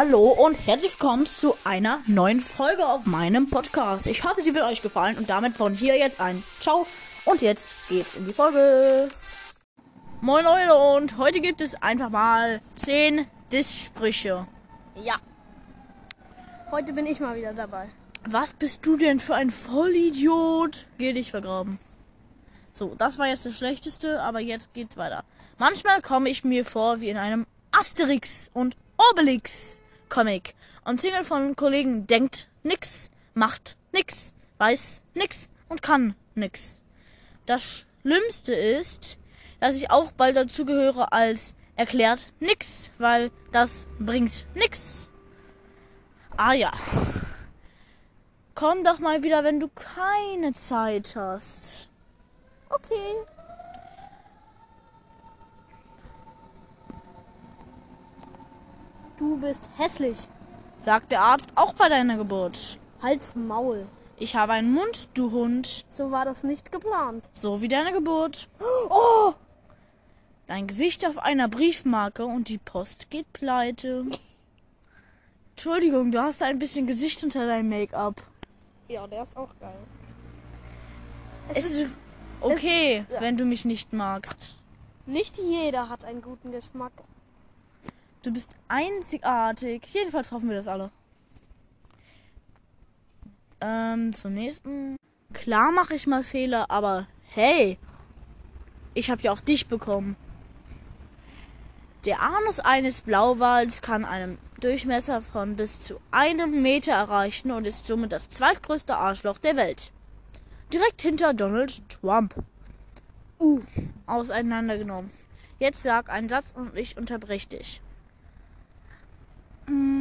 Hallo und herzlich willkommen zu einer neuen Folge auf meinem Podcast. Ich hoffe, sie wird euch gefallen und damit von hier jetzt ein Ciao und jetzt geht's in die Folge. Moin Leute und heute gibt es einfach mal 10 Diss-Sprüche. Ja. Heute bin ich mal wieder dabei. Was bist du denn für ein Vollidiot? Geh dich vergraben. So, das war jetzt das Schlechteste, aber jetzt geht's weiter. Manchmal komme ich mir vor wie in einem Asterix und Obelix Comic. Und Single von Kollegen denkt nix, macht nix, weiß nix und kann nix. Das Schlimmste ist, dass ich auch bald dazugehöre als erklärt nix, weil das bringt nix. Ah ja. Komm doch mal wieder, wenn du keine Zeit hast. Okay. Du bist hässlich. Sagt der Arzt auch bei deiner Geburt. Halt's Maul. Ich habe einen Mund, du Hund. So war das nicht geplant. So wie deine Geburt. Oh! Dein Gesicht auf einer Briefmarke und die Post geht pleite. Entschuldigung, du hast ein bisschen Gesicht unter deinem Make-up. Ja, der ist auch geil. Es ist okay, es- ja. wenn du mich nicht magst. Nicht jeder hat einen guten Geschmack. Du bist einzigartig. Jedenfalls hoffen wir das alle. Ähm, zum nächsten. Klar mache ich mal Fehler, aber hey, ich habe ja auch dich bekommen. Der Anus eines Blauwals kann einen Durchmesser von bis zu einem Meter erreichen und ist somit das zweitgrößte Arschloch der Welt. Direkt hinter Donald Trump. Uh, auseinandergenommen. Jetzt sag einen Satz und ich unterbrech dich. Mm,